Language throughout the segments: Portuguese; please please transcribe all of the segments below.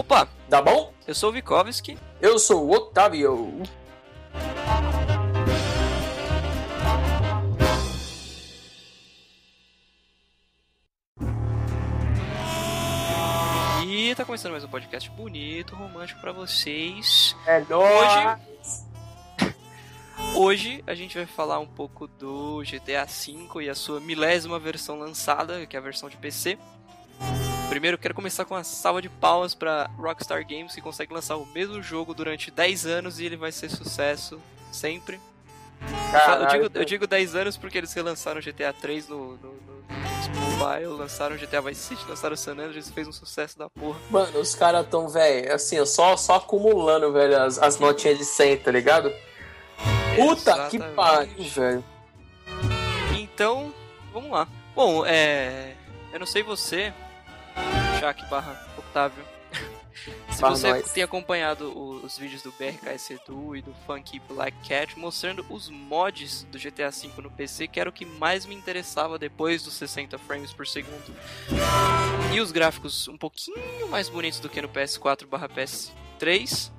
Opa! Tá bom? Eu sou o Vikovski. Eu sou o Otávio. E tá começando mais um podcast bonito, romântico pra vocês. É nóis! Hoje a gente vai falar um pouco do GTA V e a sua milésima versão lançada, que é a versão de PC. Primeiro, quero começar com uma salva de palmas para Rockstar Games, que consegue lançar o mesmo jogo durante 10 anos e ele vai ser sucesso sempre. Caralho, eu, digo, eu digo 10 anos porque eles relançaram GTA 3 no, no, no Mobile, lançaram GTA Vice City, lançaram San Andreas, fez um sucesso da porra. Mano, os caras tão, velho, assim, só, só acumulando, velho, as, as notinhas de 100, tá ligado? Puta que Exatamente. pariu, velho. Então, vamos lá. Bom, é. Eu não sei você, Shaq barra Octávio. Se Barra você nós. tem acompanhado os vídeos do BRKS Edu e do Funky Black Cat mostrando os mods do GTA V no PC, que era o que mais me interessava depois dos 60 frames por segundo. E os gráficos um pouquinho mais bonitos do que no PS4 barra PS3.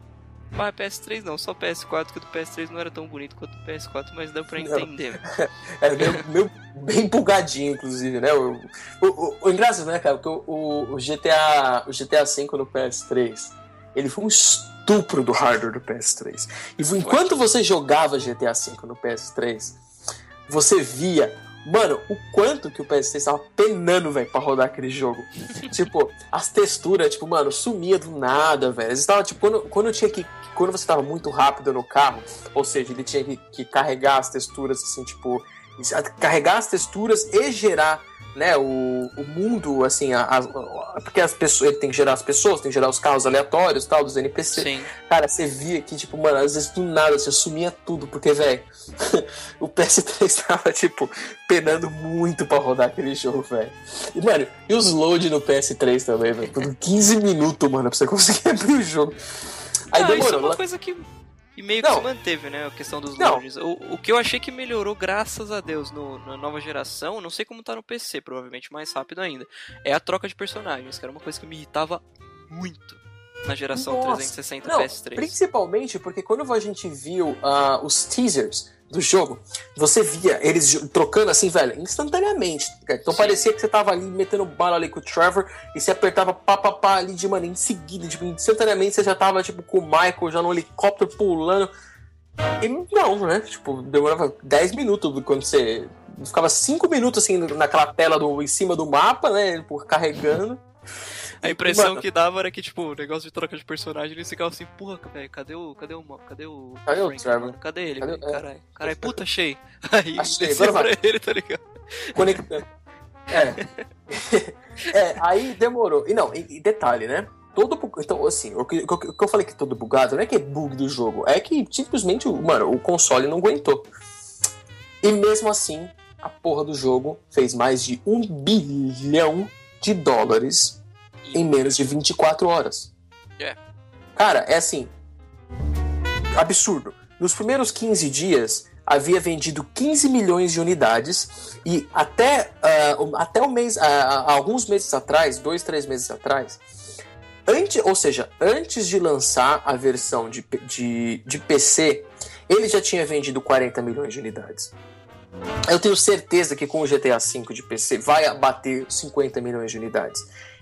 Barra PS3 não, só PS4, que o do PS3 não era tão bonito quanto o PS4, mas deu pra entender. É meio, meio bem bugadinho, inclusive, né? O, o, o, o engraçado, né, cara? Porque o, o GTA, o GTA V no PS3, ele foi um estupro do hardware do PS3. E enquanto você jogava GTA V no PS3, você via, mano, o quanto que o PS3 tava penando, velho, pra rodar aquele jogo. tipo, as texturas, tipo, mano, sumia do nada, velho. Estava tipo, quando, quando tinha que quando você tava muito rápido no carro, ou seja, ele tinha que, que carregar as texturas, assim, tipo, carregar as texturas e gerar, né, o, o mundo, assim, a, a- porque as pessoas, ele tem que gerar as pessoas, tem que gerar os carros aleatórios, tal, dos NPC. Sim. Cara, você via que, tipo, mano, às vezes do nada você sumia tudo, porque, velho, o PS3 tava, tipo, penando muito pra rodar aquele jogo, velho. E, mano, e os load no PS3 também, velho? Por 15 minutos, mano, pra você conseguir abrir o jogo. Aí ah, isso é demorou. uma lá- coisa que, que meio que Não. se manteve, né? A questão dos loads. O, o que eu achei que melhorou, graças a Deus, no- na nova geração, não sei como tá no PC, provavelmente mais rápido ainda, é a troca de personagens, que era uma coisa que me irritava muito na geração Nossa. 360 Não, PS3. principalmente porque quando a gente viu ah, os teasers do jogo, você via eles trocando assim, velho, instantaneamente. cara. Então Sim. parecia que você tava ali metendo bala ali com o Trevor e você apertava pá, pá, pá ali de mano, em seguida, tipo, instantaneamente você já tava tipo com o Michael já no helicóptero pulando. E não, né? Tipo, demorava 10 minutos quando você. Ficava 5 minutos assim naquela tela do, em cima do mapa, né? por- Carregando. A impressão Mano. que dava era que, tipo, o negócio de troca de personagem, eles ficavam assim, porra, velho, cadê o. Cadê o. Cadê o. Cadê o Trevor? mano? Cadê ele, Cadê- velho? é. Caralho. Caralho, puta, achei. Aí Achei, agora pra ele, tá ligado? conectando. É. é, aí demorou. E não, e, e detalhe, né? Todo Então, assim, o que, o que- o que eu falei que todo bugado não é que é bug do jogo, é que simplesmente, mano, o console não aguentou. E mesmo assim, a porra do jogo fez mais de um bilhão de dólares em menos de 24 horas. É. Cara, é assim. Absurdo. Nos primeiros 15 dias, havia vendido 15 milhões de unidades e até, o- até o mês, ah, alguns meses atrás, dois, três meses atrás, antes, ou seja, antes de lançar a versão de, de, de PC, ele já tinha vendido 40 milhões de unidades. Eu tenho certeza que com o GTA V de PC vai bater 50 milhões de unidades.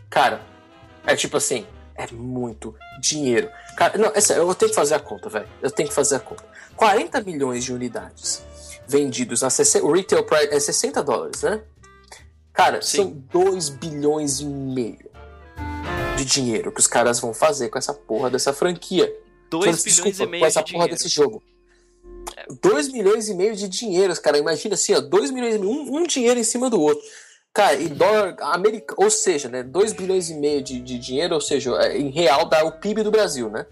Cara, é tipo assim, é muito dinheiro. Cara, não, é sério, eu tenho que fazer a conta, velho. Eu tenho que fazer a conta. 40 milhões de unidades vendidos a 60, o retail price é 60 dólares, né? Cara, Sim. são 2 bilhões e meio de dinheiro que os caras vão fazer com essa porra dessa franquia. 2 bilhões Desculpa, e meio com essa de porra dinheiro. desse jogo. 2 milhões e meio de dinheiro, cara. Imagina assim, ó, 2 milhões e meio, um, um dinheiro em cima do outro. Cara, e dólar americano, ou seja, né, 2 bilhões e meio de, de dinheiro, ou seja, é, em real dá o PIB do Brasil, né?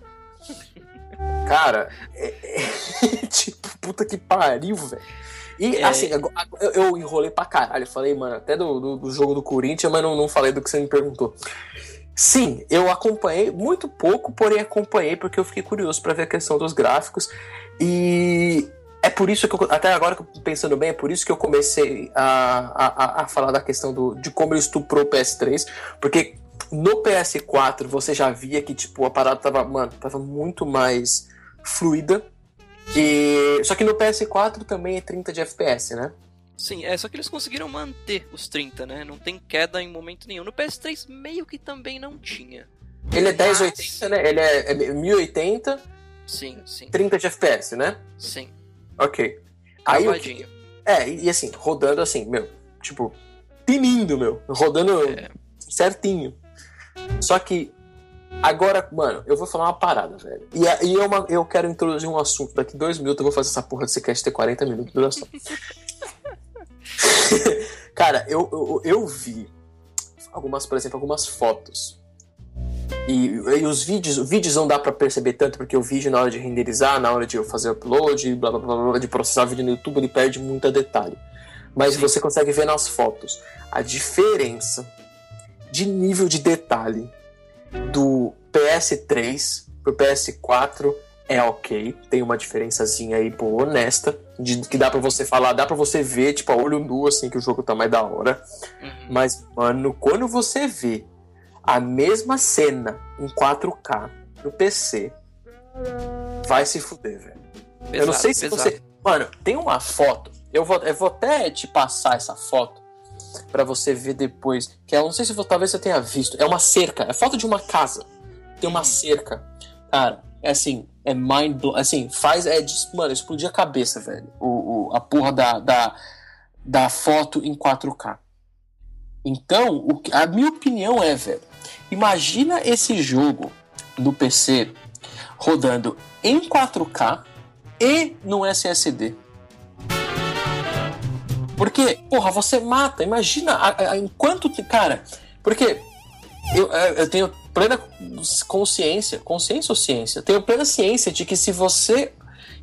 Cara, é, é- tipo, puta que pariu, velho. E É. assim, eu, eu enrolei pra caralho. Falei, mano, até do, do, do jogo do Corinthians, mas não, não falei do que você me perguntou. Sim, eu acompanhei muito pouco, porém acompanhei porque eu fiquei curioso pra ver a questão dos gráficos. E é por isso que eu, até agora que eu tô pensando bem, é por isso que eu comecei a, a, a- falar da questão do, de como ele estuprou o PS3, porque no PS4 você já via que, tipo, a parada tava, mano, tava muito mais fluida. E... Só que no PS4 também é 30 de FPS, né? Sim, é só que eles conseguiram manter os 30, né? Não tem queda em momento nenhum. No PS3 meio que também não tinha. Ele é 1080, né? Ele é, é 1080. Sim, sim. 30 de FPS, né? Sim. Ok. Aí, o Cavadinho. que- é, e, assim, rodando assim, meu, tipo, tinindo, meu. Rodando É. certinho. Só que agora, mano, eu vou falar uma parada, velho. E, a- e é uma- eu quero introduzir um assunto. Daqui dois minutos eu vou fazer essa porra desse cast ter 40 minutos de duração. Cara, eu, eu, eu vi algumas, por exemplo, algumas fotos. E, e os vídeos, os vídeos não dá pra perceber tanto, porque o vídeo na hora de renderizar, na hora de eu fazer upload, blá blá blá, blá de processar o vídeo no YouTube, ele perde muito detalhe. Mas Sim. você consegue ver nas fotos a diferença de nível de detalhe do PS3 pro PS4 é ok, tem uma diferençazinha aí boa, honesta, de, que dá pra você falar, dá pra você ver, tipo, a olho nu, assim, que o jogo tá mais da hora. Uhum. Mas, mano, quando você vê a mesma cena em 4K no PC, vai se fuder, velho. eu não sei se pesado. você. Mano, tem uma foto. Eu vou, eu vou até te passar essa foto pra você ver depois. Que eu não sei se você, talvez você tenha visto. É uma cerca. É foto de uma casa. Tem uma Uhum. cerca. Cara, é assim. É mind blow. Assim, faz. É, mano, explodir a cabeça, velho. O, o- a porra da, da, da foto em 4K. Então, o a minha opinião é, velho. Imagina esse jogo no PC rodando em 4K e no SSD. Porque, porra, você mata. Imagina enquanto. Cara, porque eu, é, eu tenho plena consciência. Consciência ou ciência? Tenho plena ciência de que se você.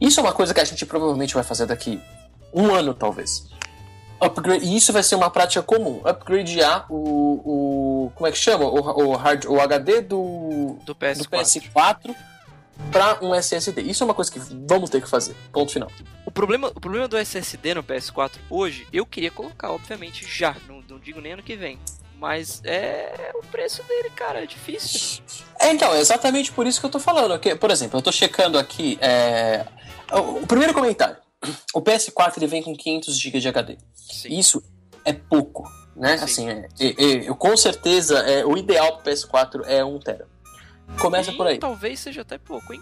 Isso é uma coisa que a gente provavelmente vai fazer daqui um ano, talvez. Upgrade, e isso vai ser uma prática comum. Upgradear o. o como é que chama? O, o, hard, o HD do, Do do PS4. PS4 para um SSD. Isso é uma coisa que vamos ter que fazer. Ponto final. O problema, o problema do SSD no PS4 hoje, eu queria colocar, obviamente, já. Não, não digo nem ano que vem. Mas é o preço dele, cara, é difícil. É, então, é exatamente por isso que eu tô falando. Que, por exemplo, eu tô checando aqui. é, o primeiro comentário. O PS4 ele vem com 500 GB de HD. Sim. Isso é pouco, né? Sim. Assim, é, é- é- eu, com certeza, é, o ideal pro PS4 é 1 tera. Começa E por aí. Talvez seja até pouco, hein?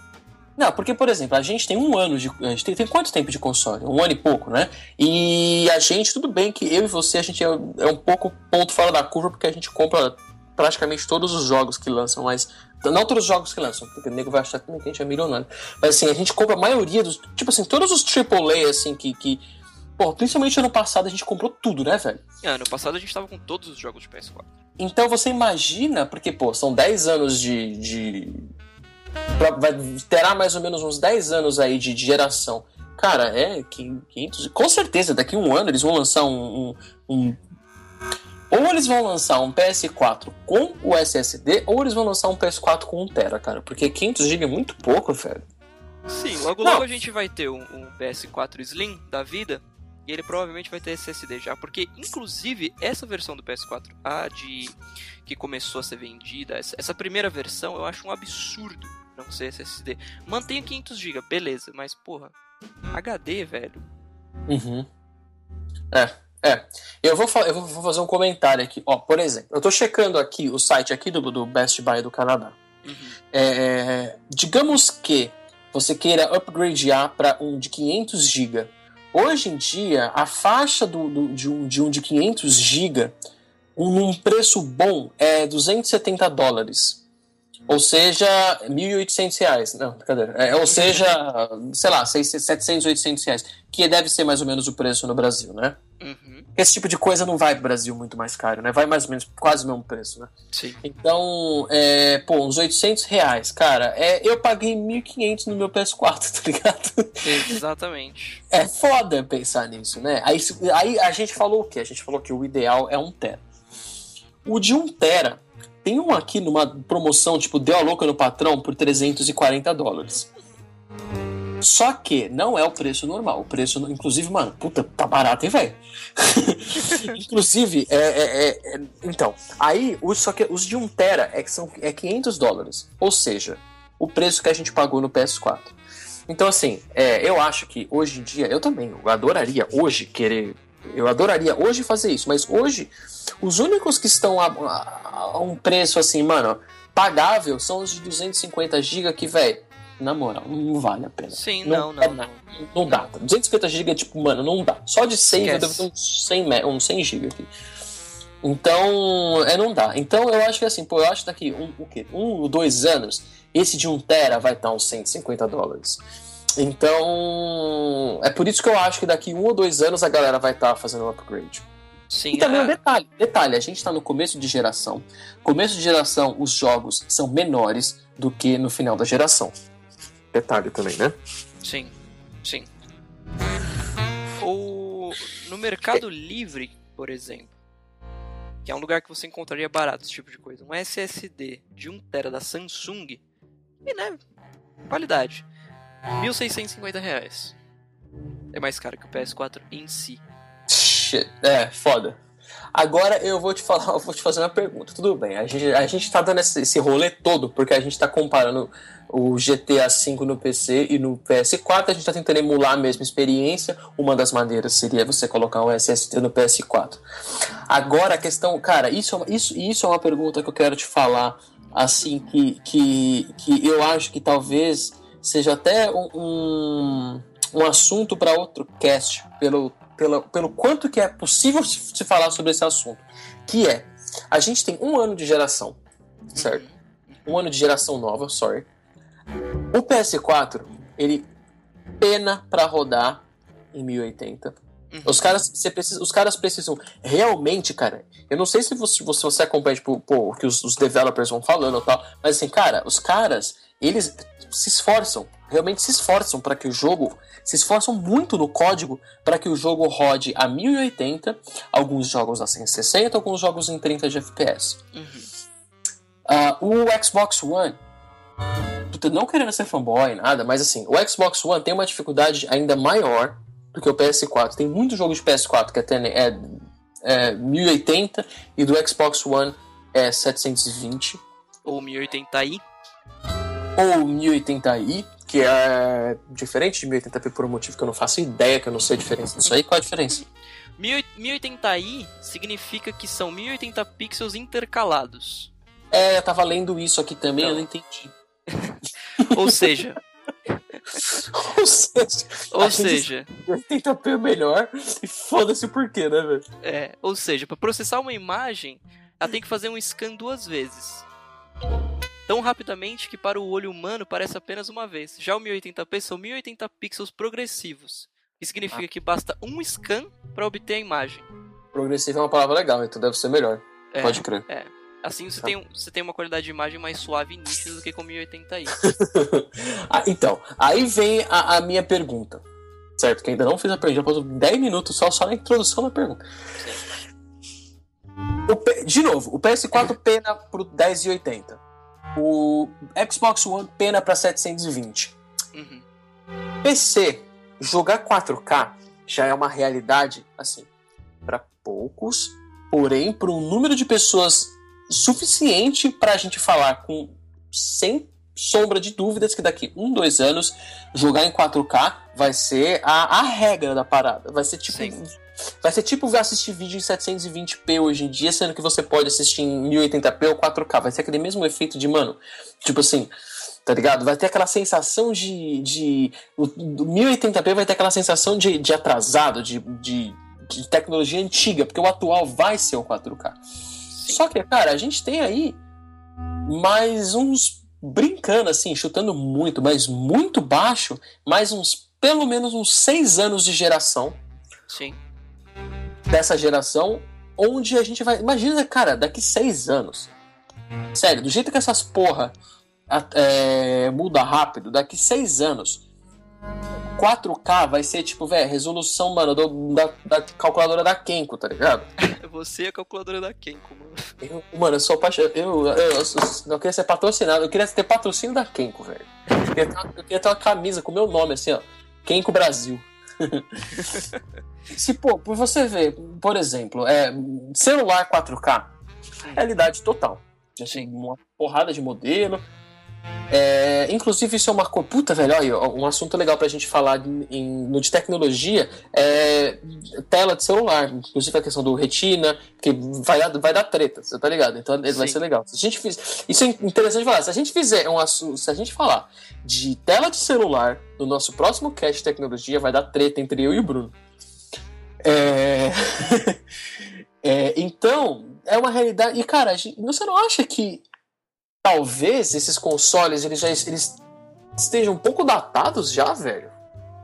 Não, porque, por exemplo, a gente tem um ano de. A gente tem, tem quanto tempo de console? Um ano e pouco, né? E a gente, tudo bem que eu e você, a gente é, é um pouco ponto fora da curva, porque a gente compra praticamente todos os jogos que lançam, mas. Não todos os jogos que lançam, porque o nego vai achar que a gente é milionário. Mas assim, a gente compra a maioria dos. Tipo assim, todos os AAA, assim, que. que pô, principalmente ano passado a gente comprou tudo, né, velho? Ah, Ano passado a gente tava com todos os jogos de PS4. Então você imagina, porque, pô, são 10 anos de. de pra- vai, terá mais ou menos uns 10 anos aí de, de geração. Cara, é que 500. Com certeza, daqui a um ano eles vão lançar um. um- um- ou eles vão lançar um PS4 com o SSD, ou eles vão lançar um PS4 com 1TB, cara. Porque 500 GB é muito pouco, velho. Sim, logo Não. logo a gente vai ter um, um PS4 Slim da vida. E ele provavelmente vai ter SSD já. Porque, inclusive, essa versão do PS4, a de. que começou a ser vendida, essa, essa primeira versão, eu acho um absurdo não ser SSD. Mantenha 500GB, beleza, mas porra, HD, velho. Uhum. É, é. Eu vou, eu vou- fazer um comentário aqui. Ó, por exemplo, eu tô checando aqui o site aqui do, do Best Buy do Canadá. Uhum. É, digamos que você queira upgradear para um de 500 GB. Hoje em dia, a faixa do, do- de, um, de um de 500 GB, um, num preço bom, é 270 dólares. Ou seja, 1.800 reais. Não, brincadeira. É, ou seja, sei lá, 600, 700, 800 reais. Que deve ser mais ou menos o preço no Brasil, né? Uhum. Esse tipo de coisa não vai pro Brasil muito mais caro, né? Vai mais ou menos quase o mesmo preço, né? Sim. Então, é, pô, uns 800 reais, cara. É, eu paguei 1.500 no meu PS4, tá ligado? Exatamente. É foda pensar nisso, né? Aí, aí a gente falou o quê? A gente falou que o ideal é 1 tera. O de 1 tera, tem um aqui numa promoção, tipo, deu a louca no patrão por 340 dólares. Só que não é o preço normal. O preço, inclusive, mano, puta, tá barato, hein, velho? inclusive, é, é, é, é, Então, aí, os, só que os de 1 Tera é, que são, é 500 dólares. Ou seja, o preço que a gente pagou no PS4. Então, assim, é, eu acho que hoje em dia, eu também, eu adoraria hoje querer. Eu adoraria hoje fazer isso, mas hoje, os únicos que estão a, a, a um preço assim, mano, pagável são os de 250 GB que, velho, na moral, não vale a pena. Sim, não, não, não. Não, não dá. 250 GB, tipo, mano, não dá. Só de save eu devo ter uns 100, uns 100 GB aqui. Então, é, não dá. Então, eu acho que assim, pô, eu acho que daqui um, o quê? um ou dois anos, esse de 1 tera vai estar uns 150 dólares. Então, é por isso que eu acho que daqui um ou dois anos a galera vai estar fazendo um upgrade. Sim, e também é... um detalhe, detalhe, a gente está no começo de geração. Começo de geração, os jogos são menores do que no final da geração. Detalhe também, né? Sim, sim. Ou no Mercado Livre, por exemplo, que é um lugar que você encontraria barato esse tipo de coisa, um SSD de 1 tera da Samsung, e né, qualidade, 1.650 reais. É mais caro que o PS4 em si. Shit. É, foda. Agora eu vou te falar, eu vou te fazer uma pergunta. Tudo bem, a gente, a gente tá dando esse, esse rolê todo porque a gente tá comparando o GTA V no PC e no PS4. A gente tá tentando emular a mesma experiência. Uma das maneiras seria você colocar um SSD no PS4. Agora a questão, cara, isso, é isso, isso é uma pergunta que eu quero te falar, assim, que, que, que eu acho que talvez seja até um, um, um assunto para outro cast, pelo pelo, pelo quanto que é possível se falar sobre esse assunto, que é, a gente tem um ano de geração, certo? Um ano de geração nova, sorry. O PS4, ele pena para rodar em 1080. Uhum. Os caras, você precisa, os caras precisam realmente, cara. Eu não sei se você, você acompanha tipo, pô, o que os, os developers vão falando e tal, mas assim, cara, os caras, eles se esforçam, realmente se esforçam para que o jogo se esforçam muito no código para que o jogo rode a 1080, alguns jogos a 160, alguns jogos em 30 de FPS. Uhum. Uh, o Xbox One, não querendo ser fanboy, nada, mas assim, o Xbox One tem uma dificuldade ainda maior do que o PS4. Tem muito jogo de PS4 que até é, é 1080 e do Xbox One é 720. Ou 1080i. Ou 1080i que é diferente de 1080p por um motivo que eu não faço ideia, que eu não sei a diferença disso aí. Qual é a diferença? 1080i significa que são 1080 pixels intercalados. É, eu tava lendo isso aqui também, então. eu não entendi. Ou seja. Ou seja. Ou seja. 80p é melhor e foda-se o porquê, né, velho? É, ou seja, para processar uma imagem, ela tem que fazer um scan duas vezes tão rapidamente que para o olho humano parece apenas uma vez. Já o 1080p são 1080 pixels progressivos, que significa ah. que basta um scan para obter a imagem. Progressivo é uma palavra legal, então deve ser melhor. É, Pode crer. É. Assim você, tá. tem, você tem uma qualidade de imagem mais suave e nítida do que com 1080i. ah, então, aí vem a, a, minha pergunta. Certo? Que ainda não fiz a pergunta, já passou 10 minutos só, só na introdução da pergunta. De novo, o PS4 pena pro 1080 o Xbox One pena para 720. Uhum. PC, jogar 4K já é uma realidade, assim, para poucos, porém, para um número de pessoas suficiente para a gente falar com sem sombra de dúvidas que daqui um, dois anos jogar em 4K vai ser a, a regra da parada. Vai ser tipo Sim. Vai ser tipo assistir vídeo em 720p hoje em dia, sendo que você pode assistir em 1080p ou 4K. Vai ser aquele mesmo efeito de, mano, tipo assim, tá ligado? Vai ter aquela sensação de. de o, 1080p vai ter aquela sensação de, de atrasado, de, de, de tecnologia antiga, porque o atual vai ser o 4K. Só que, cara, a gente tem aí mais uns. brincando assim, chutando muito, mas muito baixo, mais uns. pelo menos uns 6 anos de geração. Sim dessa geração, onde a gente vai. Imagina, cara, daqui seis anos. Sério, do jeito que essas porra é, muda rápido, daqui seis anos. 4K vai ser tipo, velho, resolução, mano, do, da, da, calculadora da Kenko, tá ligado? Você é a calculadora da Kenko, mano. Eu, mano, eu sou apaixonado. Eu, eu, eu, eu, queria ser patrocinado, eu queria ter patrocínio da Kenko, velho. Eu, queria ter, eu queria ter uma camisa com meu nome, assim, ó. Kenko Brasil. Se, pô, por você ver, por exemplo, é, celular 4K, realidade total. Assim, uma porrada de modelo. É, inclusive, isso é uma coisa. Puta, velho, olha, um assunto legal pra gente falar em, no de tecnologia é tela de celular. Inclusive a questão do retina, que vai dar, vai dar treta, você tá ligado? Então Sim. vai ser legal. Se a gente fiz, isso é interessante falar. Se a gente fizer um assunto, se a gente falar de tela de celular no nosso próximo cast de tecnologia, vai dar treta entre eu e o Bruno. É... é, então, é uma realidade. E, cara, você não acha que talvez esses consoles eles já eles estejam um pouco datados já, velho?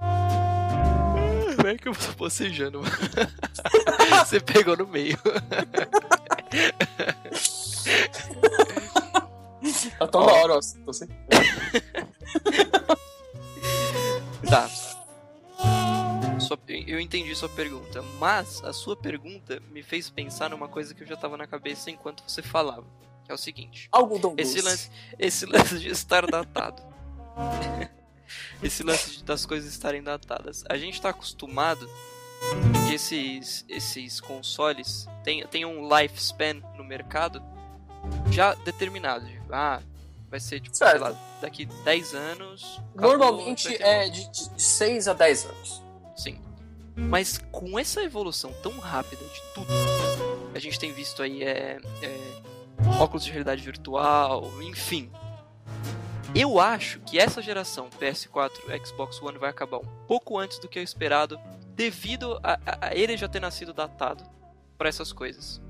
Como é que eu tô bocejando? Você pegou no meio. Tá tão da hora, ó. Tô sem... tá. Sua, eu entendi sua pergunta, mas a sua pergunta me fez pensar numa coisa que eu já tava na cabeça enquanto você falava. É o seguinte. Algodão esse lance, esse lance de estar datado. esse lance das coisas estarem datadas. A gente está acostumado que esses, esses consoles tenham um lifespan no mercado já determinado. Ah, vai ser tipo, certo. sei lá, daqui 10 anos. Normalmente é de, de 6 a 10 anos. Sim. Mas com essa evolução tão rápida de tudo, a gente tem visto aí é, é óculos de realidade virtual, enfim. Eu acho que essa geração PS4 Xbox One vai acabar um pouco antes do que eu esperado, devido a, a, ele já ter nascido datado para essas coisas.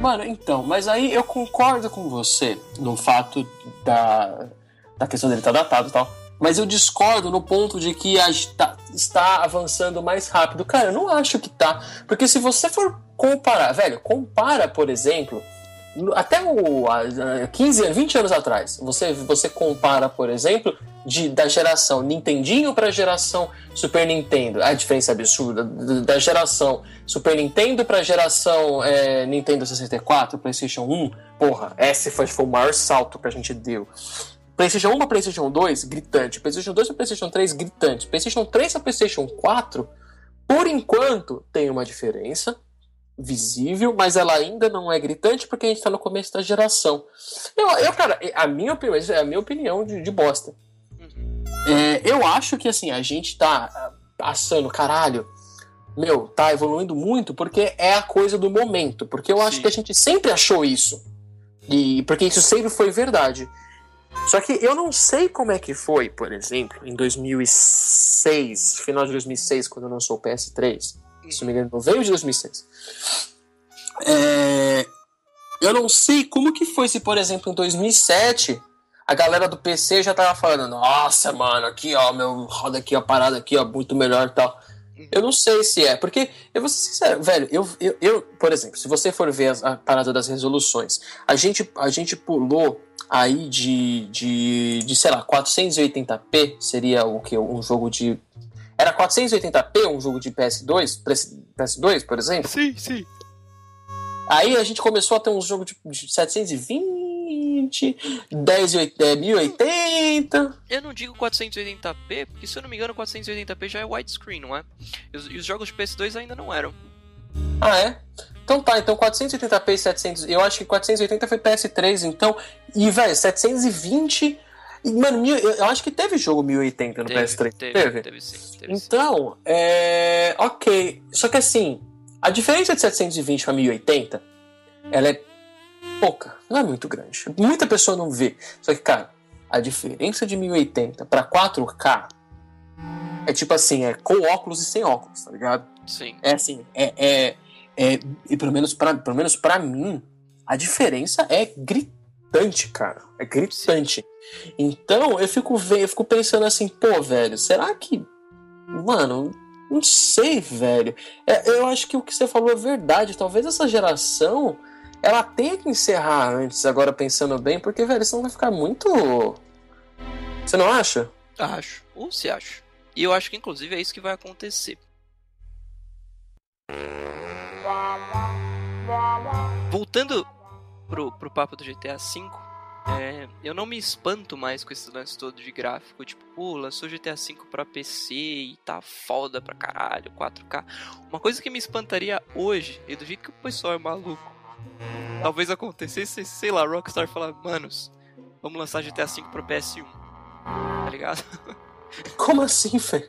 Mano, então, mas aí eu concordo com você no fato da, da questão dele estar tá datado e tal. Mas eu discordo no ponto de que a, tá, está avançando mais rápido. Cara, eu não acho que tá. Porque se você for comparar, velho, compara, por exemplo, até o, a, 15 anos, 20 anos atrás, você, você compara, por exemplo, de, da geração Nintendinho para a geração Super Nintendo, a diferença é absurda, da geração Super Nintendo para a geração é, Nintendo 64, PlayStation 1, porra, esse foi, foi o maior salto que a gente deu. PlayStation 1 para PlayStation 2, gritante. PlayStation 2 para PlayStation 3, gritante. PlayStation 3 para PlayStation 4, por enquanto, tem uma diferença visível, mas ela ainda não é gritante porque a gente está no começo da geração. Eu, eu, cara, a minha opinião, é a minha opinião de, de bosta. Uhum. É, eu acho que assim, a gente tá passando, caralho, meu, tá evoluindo muito porque é a coisa do momento. Porque eu Sim. acho que a gente sempre achou isso. E porque isso sempre foi verdade. Só que eu não sei como é que foi, por exemplo, em 2006, final de 2006, quando lançou o PS3 se não me engano, novembro de 2006. É, eu não sei como que foi se, por exemplo, em 2007 a galera do PC já tava falando, nossa, mano, aqui ó, meu roda aqui, a parada aqui, ó, muito melhor e tal. Eu não sei se é, porque eu vou ser sincero, velho, eu, eu, eu por exemplo, se você for ver a, a parada das resoluções, a gente, a gente pulou aí de, de, de sei lá, 480p, seria o que? Um jogo de era 480p um jogo de PS2, PS2, por exemplo? Sim, sim. Aí a gente começou a ter um jogo de 720, 10, 1080. Eu não digo 480p, porque se eu não me engano, 480p já é widescreen, não é? E os, os jogos de PS2 ainda não eram. Ah, é? Então tá, então 480p e 700. Eu acho que 480 foi PS3, então. E, velho, 720 Mano, eu acho que teve jogo 1080 no teve, PS3. Teve, teve, teve sim. Teve então, sim. é. Ok. Só que assim, a diferença de 720 para 1080, ela é pouca, não é muito grande. Muita pessoa não vê. Só que, cara, a diferença de 1080 para 4K é tipo assim, é com óculos e sem óculos, tá ligado? Sim. É assim, é. é, é e pelo menos, pra, pelo menos pra mim, a diferença é gritante, cara. É gritante. Sim. Então eu fico, eu fico pensando assim, pô, velho, será que. Mano, não sei, velho. É, eu acho que o que você falou é verdade. Talvez essa geração ela tenha que encerrar antes, agora pensando bem, porque, velho, senão vai ficar muito. Você não acha? Acho. Ou se acha. E eu acho que inclusive é isso que vai acontecer. Voltando pro, pro papo do GTA V, é, eu não me espanto mais com esse lance todo de gráfico. Tipo, pô, lançou GTA V pra PC e tá foda pra caralho, 4K. Uma coisa que me espantaria hoje, e do jeito que o pessoal é maluco, talvez acontecesse, sei lá, Rockstar falar, manos, vamos lançar GTA V pro PS1. Tá ligado? Como assim, velho?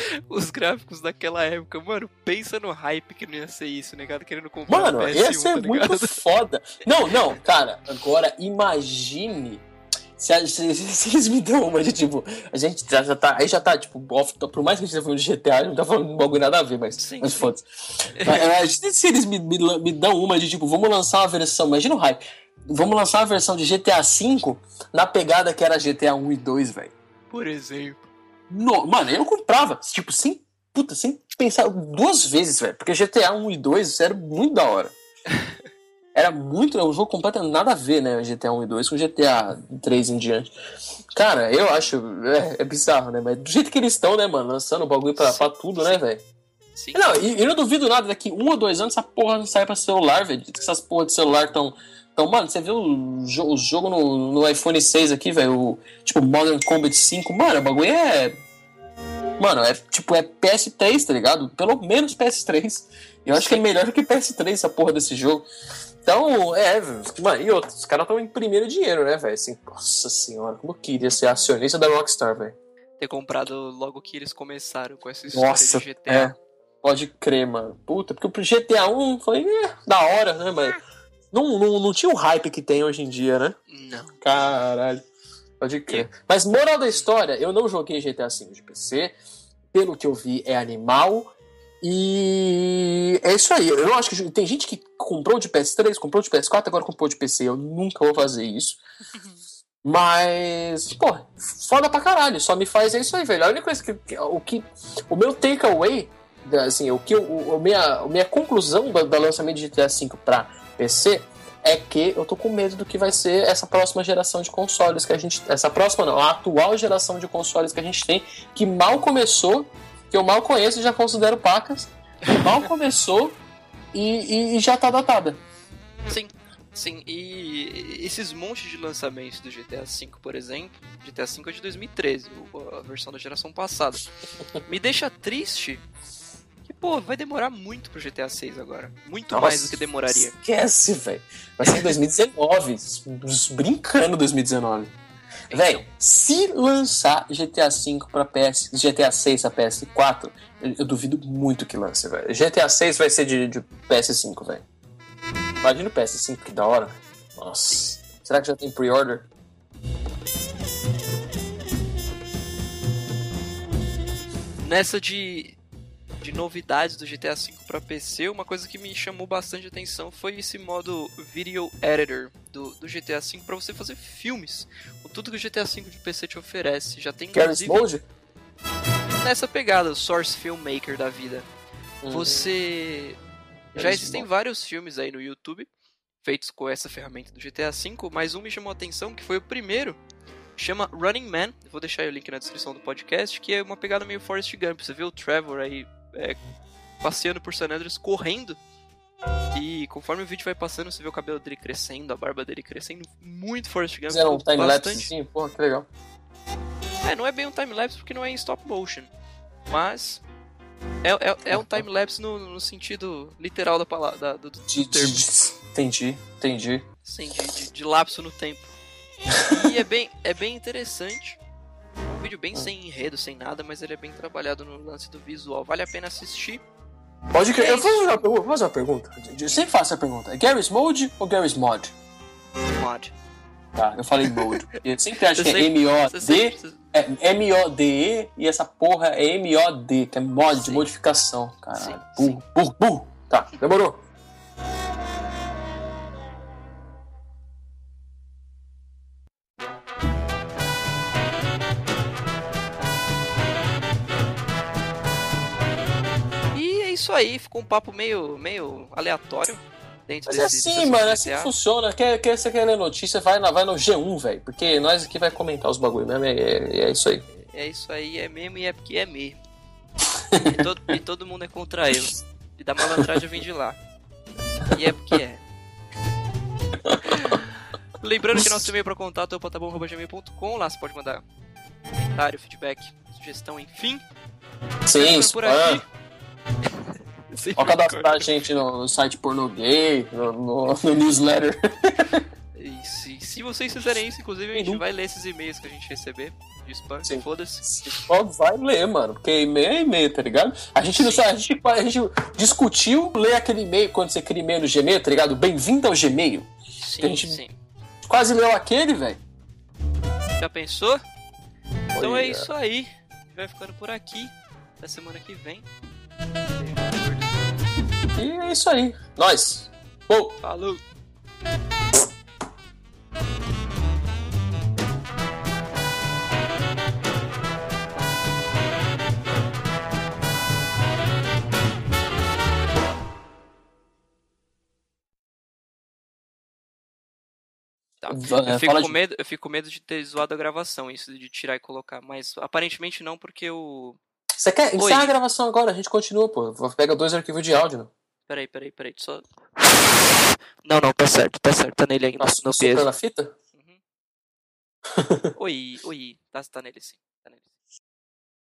Os gráficos daquela época, mano, pensa no hype que não ia ser isso, negado né, querendo comprar Mano, PS1, ia ser tá muito foda. Não, não, cara, agora imagine se, a, se, se, eles me dão uma de tipo, a gente já, já tá, aí já tá, tipo, off, por mais que a gente esteja falando de GTA, não tá falando de bagulho nada a ver, mas, sim, mas foda-se. se eles me, me, me dão uma de tipo, vamos lançar uma versão, imagina o hype, vamos lançar uma versão de GTA V na pegada que era GTA 1 e 2, velho. Por exemplo. No, mano, eu não comprava, tipo, sem, puta, sem pensar duas vezes, velho. Porque GTA 1 e 2 era muito da hora. Era muito, é um jogo completamente nada a ver, né? GTA 1 e 2 com GTA 3 em diante. Cara, eu acho, é, é bizarro, né? Mas do jeito que eles estão, né, mano, lançando o bagulho pra, pra tudo, né, velho? Não, e eu não duvido nada, daqui um ou dois anos essa porra não sai pra celular, velho. Essas porra de celular tão então, mano, você viu o, jo o jogo no, no, iPhone 6 aqui, velho? Tipo, Modern Combat 5. Mano, o bagulho é. Mano, é tipo, é PS3, tá ligado? Pelo menos PS3. Eu acho que é melhor do que PS3 essa porra desse jogo. Então, é, mano, e outros, os caras estão imprimindo dinheiro, né, velho? Assim, nossa senhora, como eu queria ser acionista da Rockstar, velho. Ter comprado logo que eles começaram com essa história nossa, de GTA. É, pode crer, mano. Puta, porque o GTA 1 foi é, da hora, né, mano? Não, não, não tinha o hype que tem hoje em dia, né? Não. Caralho. Pode crer. Mas, moral da história, eu não joguei GTA V de PC. Pelo que eu vi, é animal. E é isso aí. Eu acho que tem gente que comprou de PS3, comprou de PS4, agora comprou de PC. Eu nunca vou fazer isso. Mas, pô, foda pra caralho. Só me faz é isso aí, velho. A única coisa que. O, que, o meu takeaway, assim, o que o, o minha, a minha conclusão do, do lançamento de GTA V pra PC é que eu tô com medo do que vai ser essa próxima geração de consoles que a gente. Essa próxima não, a atual geração de consoles que a gente tem, que mal começou, que eu mal conheço e já considero pacas, que mal começou e, e, e já tá datada. Sim. Sim, e esses montes de lançamentos do GTA V, por exemplo, GTA V é de 2013, a versão da geração passada, me deixa triste pô, vai demorar muito pro GTA 6 agora. Muito Nossa, mais do que demoraria. Esquece, velho. Vai ser em 2019. brincando 2019. Então. Velho, se lançar GTA V pra PS, GTA 6 a PS4, eu, eu, duvido muito que lance, velho. GTA 6 vai ser de, de PS5, velho. Imagina o PS5, que da hora. Nossa. Será que já tem pre-order? Nessa de de novidades do GTA V para PC, uma coisa que me chamou bastante atenção foi esse modo Video Editor do, do GTA V para você fazer filmes. Com tudo que o GTA V de PC te oferece. Já tem inclusive Mode? nessa pegada, Source Filmmaker da vida. Uhum. Você já existem vários filmes aí no YouTube feitos com essa ferramenta do GTA V, mas um me chamou a atenção que foi o primeiro chama Running Man. Vou deixar o link na descrição do podcast, que é uma pegada meio Forrest Gump. Você vê o Trevor aí é, passeando por San Andreas, correndo. E conforme o vídeo vai passando, você vê o cabelo dele crescendo, a barba dele crescendo. Muito Forrest Gump. Fizeram um time-lapse sim, porra, que legal. É, não é bem um time-lapse porque não é em stop motion. Mas é, é, é um time-lapse no, no, sentido literal da palavra, da, do, do de, termo. De, entendi, entendi. Sim, de, de, de lapso no tempo. e é bem, é bem interessante vídeo bem sem enredo, sem nada, mas ele é bem trabalhado no lance do visual. Vale a pena assistir. Pode crer. É eu vou fazer, uma, vou fazer uma pergunta. Eu sempre faço essa pergunta. É Garry's Mode ou Garry's Mod? Mod. Tá, eu falei Mode. Eu sempre acho que é M-O-D. É M-O-D-E e essa porra é M-O-D, que é mod, de modificação. Caralho. Burro, burro, burro. Tá, demorou. Isso aí, ficou um papo meio, meio aleatório. Dentro Mas é desse, assim, mano, é assim que funciona. Quer, quer, você quer ler notícia, vai, na, vai no G1, velho. Porque nós aqui vai comentar os bagulho mesmo, é, é, é isso aí. é isso aí, é mesmo e é porque é mesmo. E todo, e todo mundo é contra eu. E da malandragem vem de lá. E é porque é. Lembrando que nosso e-mail para contato é o potabom.gmail.com. Lá você pode mandar comentário, feedback, sugestão, enfim. Sim, por aqui. Sempre Pode cadastrar a gente no, site porno gay, no, no- no newsletter. E se vocês fizerem isso, inclusive, a gente Uhum. vai ler esses e-mails que a gente receber de spam. Foda-se. Só vai ler, mano, porque e-mail é e-mail, tá ligado? A gente, não a, gente, a gente discutiu ler aquele e-mail quando você cria e-mail no Gmail, tá ligado? Bem-vindo ao Gmail. Sim, A gente- sim. Quase leu aquele, velho. Já pensou? Então é Olha. isso aí. A gente vai ficando por aqui. Até semana que vem. E é isso aí. Nós. Bom. Falou! Tá. Eu fico, com medo, eu fico com medo de ter zoado a gravação, isso de tirar e colocar, mas aparentemente não, porque o. Você quer encerrar a gravação agora? A gente continua, pô. Pega dois arquivos de áudio? Peraí, peraí, peraí, só. Não, não, tá certo, tá certo, tá nele ainda, Nossa, no peso. a fita? Uhum. oi, oi, tá, tá nele sim.